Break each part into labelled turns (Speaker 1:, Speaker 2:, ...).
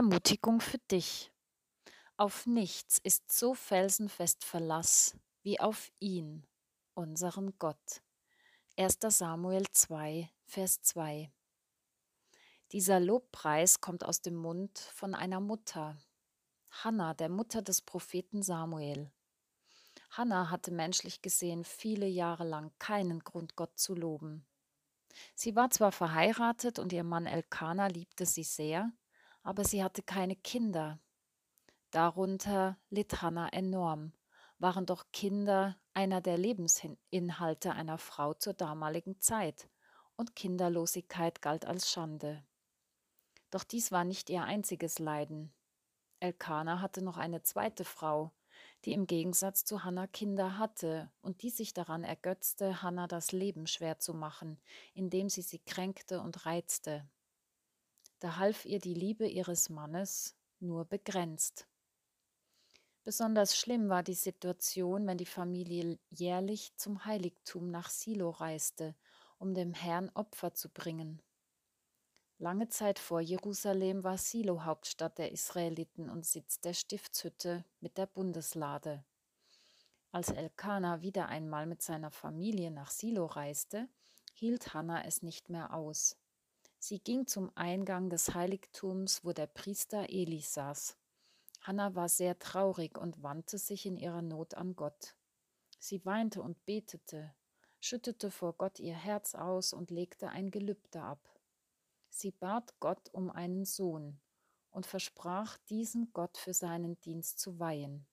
Speaker 1: Ermutigung für dich. Auf nichts ist so felsenfest Verlass wie auf ihn, unseren Gott. 1. Samuel 2, Vers 2. Dieser Lobpreis kommt aus dem Mund von einer Mutter, Hannah, der Mutter des Propheten Samuel. Hannah hatte menschlich gesehen viele Jahre lang keinen Grund, Gott zu loben. Sie war zwar verheiratet und ihr Mann Elkanah liebte sie sehr, aber sie hatte keine Kinder. Darunter litt Hannah enorm, waren doch Kinder einer der Lebensinhalte einer Frau zur damaligen Zeit, und Kinderlosigkeit galt als Schande. Doch dies war nicht ihr einziges Leiden. Elkanah hatte noch eine zweite Frau, die im Gegensatz zu Hannah Kinder hatte und die sich daran ergötzte, Hannah das Leben schwer zu machen, indem sie sie kränkte und reizte. Da half ihr die Liebe ihres Mannes nur begrenzt. Besonders schlimm war die Situation, wenn die Familie jährlich zum Heiligtum nach Silo reiste, um dem Herrn Opfer zu bringen. Lange Zeit vor Jerusalem war Silo Hauptstadt der Israeliten und Sitz der Stiftshütte mit der Bundeslade. Als Elkanah wieder einmal mit seiner Familie nach Silo reiste, hielt Hannah es nicht mehr aus. Sie ging zum Eingang des Heiligtums, wo der Priester Eli saß. Hannah war sehr traurig und wandte sich in ihrer Not an Gott. Sie weinte und betete, schüttete vor Gott ihr Herz aus und legte ein Gelübde ab. Sie bat Gott um einen Sohn und versprach, diesen Gott für seinen Dienst zu weihen.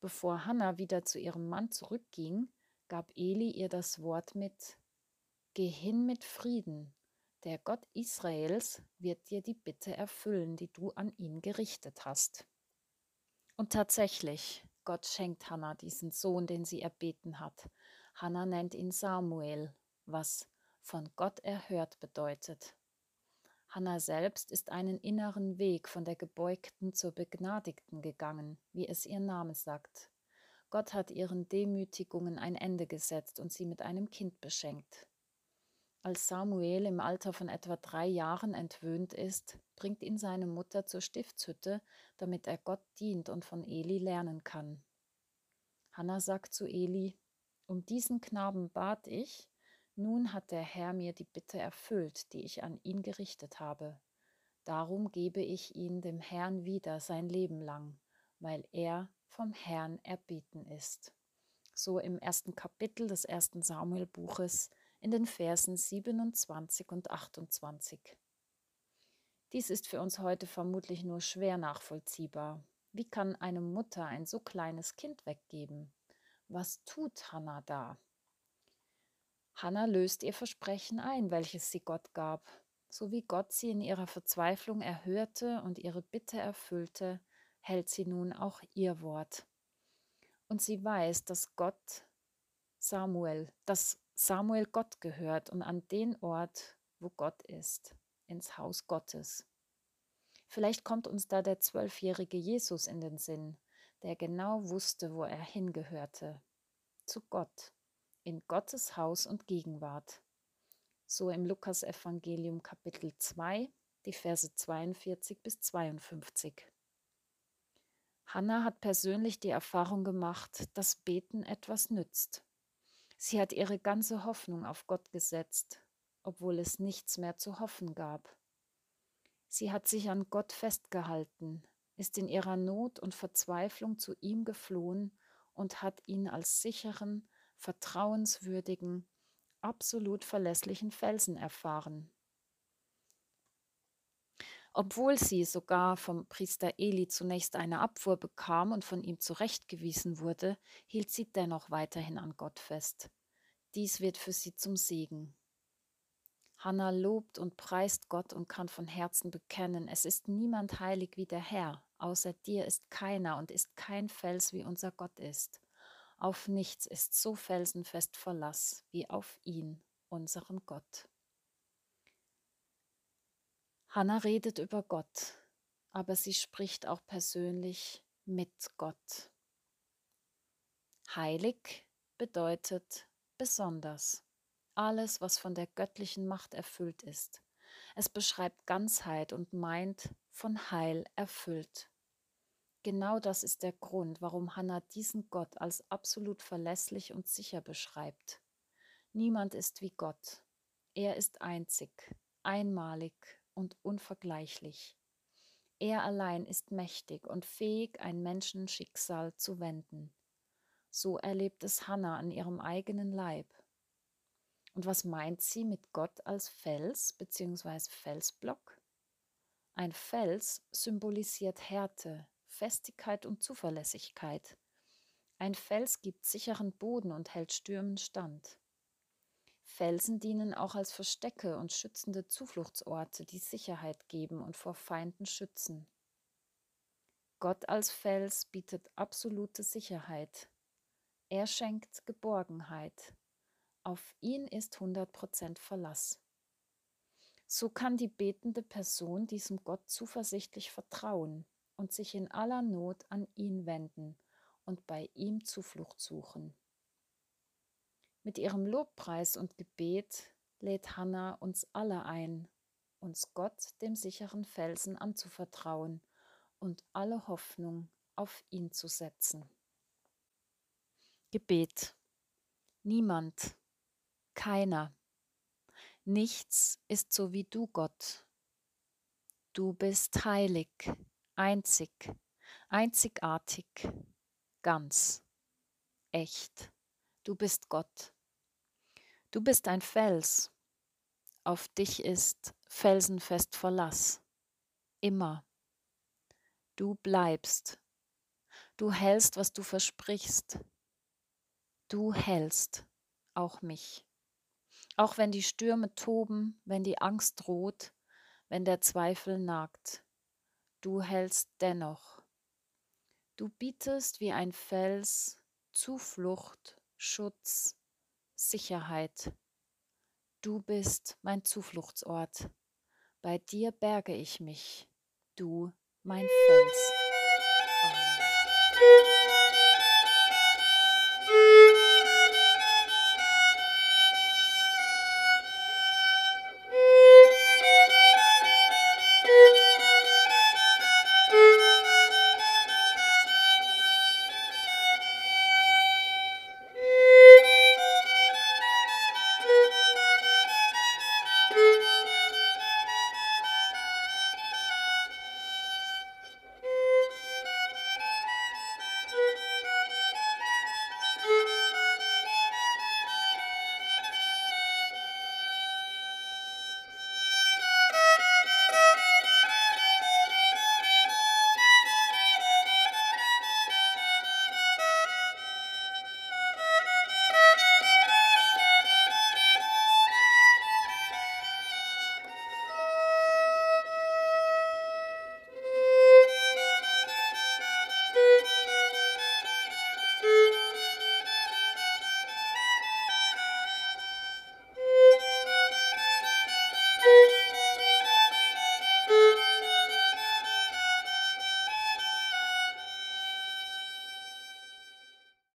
Speaker 1: Bevor Hannah wieder zu ihrem Mann zurückging, gab Eli ihr das Wort mit Geh hin mit Frieden, der Gott Israels wird dir die Bitte erfüllen, die du an ihn gerichtet hast. Und tatsächlich, Gott schenkt Hannah diesen Sohn, den sie erbeten hat. Hannah nennt ihn Samuel, was von Gott erhört bedeutet. Hannah selbst ist einen inneren Weg von der Gebeugten zur Begnadigten gegangen, wie es ihr Name sagt. Gott hat ihren Demütigungen ein Ende gesetzt und sie mit einem Kind beschenkt. Als Samuel im Alter von etwa drei Jahren entwöhnt ist, bringt ihn seine Mutter zur Stiftshütte, damit er Gott dient und von Eli lernen kann. Hannah sagt zu Eli, um diesen Knaben bat ich, nun hat der Herr mir die Bitte erfüllt, die ich an ihn gerichtet habe. Darum gebe ich ihn dem Herrn wieder sein Leben lang, weil er vom Herrn erbeten ist. So im ersten Kapitel des ersten Samuelbuches in den Versen 27 und 28. Dies ist für uns heute vermutlich nur schwer nachvollziehbar. Wie kann eine Mutter ein so kleines Kind weggeben? Was tut Hannah da? Hannah löst ihr Versprechen ein, welches sie Gott gab. So wie Gott sie in ihrer Verzweiflung erhörte und ihre Bitte erfüllte, hält sie nun auch ihr Wort. Und sie weiß, dass Gott Samuel, dass Samuel Gott gehört und an den Ort, wo Gott ist, ins Haus Gottes. Vielleicht kommt uns da der zwölfjährige Jesus in den Sinn, der genau wusste, wo er hingehörte, zu Gott, in Gottes Haus und Gegenwart. So im Lukas-Evangelium Kapitel 2, die Verse 42 bis 52. Hannah hat persönlich die Erfahrung gemacht, dass Beten etwas nützt. Sie hat ihre ganze Hoffnung auf Gott gesetzt, obwohl es nichts mehr zu hoffen gab. Sie hat sich an Gott festgehalten, ist in ihrer Not und Verzweiflung zu ihm geflohen und hat ihn als sicheren, vertrauenswürdigen, absolut verlässlichen Felsen erfahren. Obwohl sie sogar vom Priester Eli zunächst eine Abfuhr bekam und von ihm zurechtgewiesen wurde, hielt sie dennoch weiterhin an Gott fest. Dies wird für sie zum Segen. Hannah lobt und preist Gott und kann von Herzen bekennen, es ist niemand heilig wie der Herr, außer dir ist keiner und ist kein Fels wie unser Gott ist. Auf nichts ist so felsenfest Verlass wie auf ihn, unseren Gott. Hannah redet über Gott, aber sie spricht auch persönlich mit Gott. Heilig bedeutet besonders. Alles, was von der göttlichen Macht erfüllt ist. Es beschreibt Ganzheit und meint von Heil erfüllt. Genau das ist der Grund, warum Hannah diesen Gott als absolut verlässlich und sicher beschreibt. Niemand ist wie Gott. Er ist einzig, einmalig und unvergleichlich. Er allein ist mächtig und fähig, ein Menschenschicksal zu wenden. So erlebt es Hannah an ihrem eigenen Leib. Und was meint sie mit Gott als Fels bzw. Felsblock? Ein Fels symbolisiert Härte, Festigkeit und Zuverlässigkeit. Ein Fels gibt sicheren Boden und hält Stürmen stand. Felsen dienen auch als Verstecke und schützende Zufluchtsorte, die Sicherheit geben und vor Feinden schützen. Gott als Fels bietet absolute Sicherheit. Er schenkt Geborgenheit. Auf ihn ist 100% Verlass. So kann die betende Person diesem Gott zuversichtlich vertrauen und sich in aller Not an ihn wenden und bei ihm Zuflucht suchen. Mit ihrem Lobpreis und Gebet lädt Hannah uns alle ein, uns Gott, dem sicheren Felsen, anzuvertrauen und alle Hoffnung auf ihn zu setzen. Gebet. Niemand, keiner, nichts ist so wie du, Gott. Du bist heilig, einzig, einzigartig, ganz, echt. Du bist Gott. Du bist ein Fels. Auf dich ist felsenfest Verlass. Immer. Du bleibst. Du hältst, was du versprichst. Du hältst auch mich. Auch wenn die Stürme toben, wenn die Angst droht, wenn der Zweifel nagt du hältst dennoch. Du bietest wie ein Fels Zuflucht, Schutz, Sicherheit. Du bist mein Zufluchtsort. Bei dir berge ich mich, du mein Fels. Amen.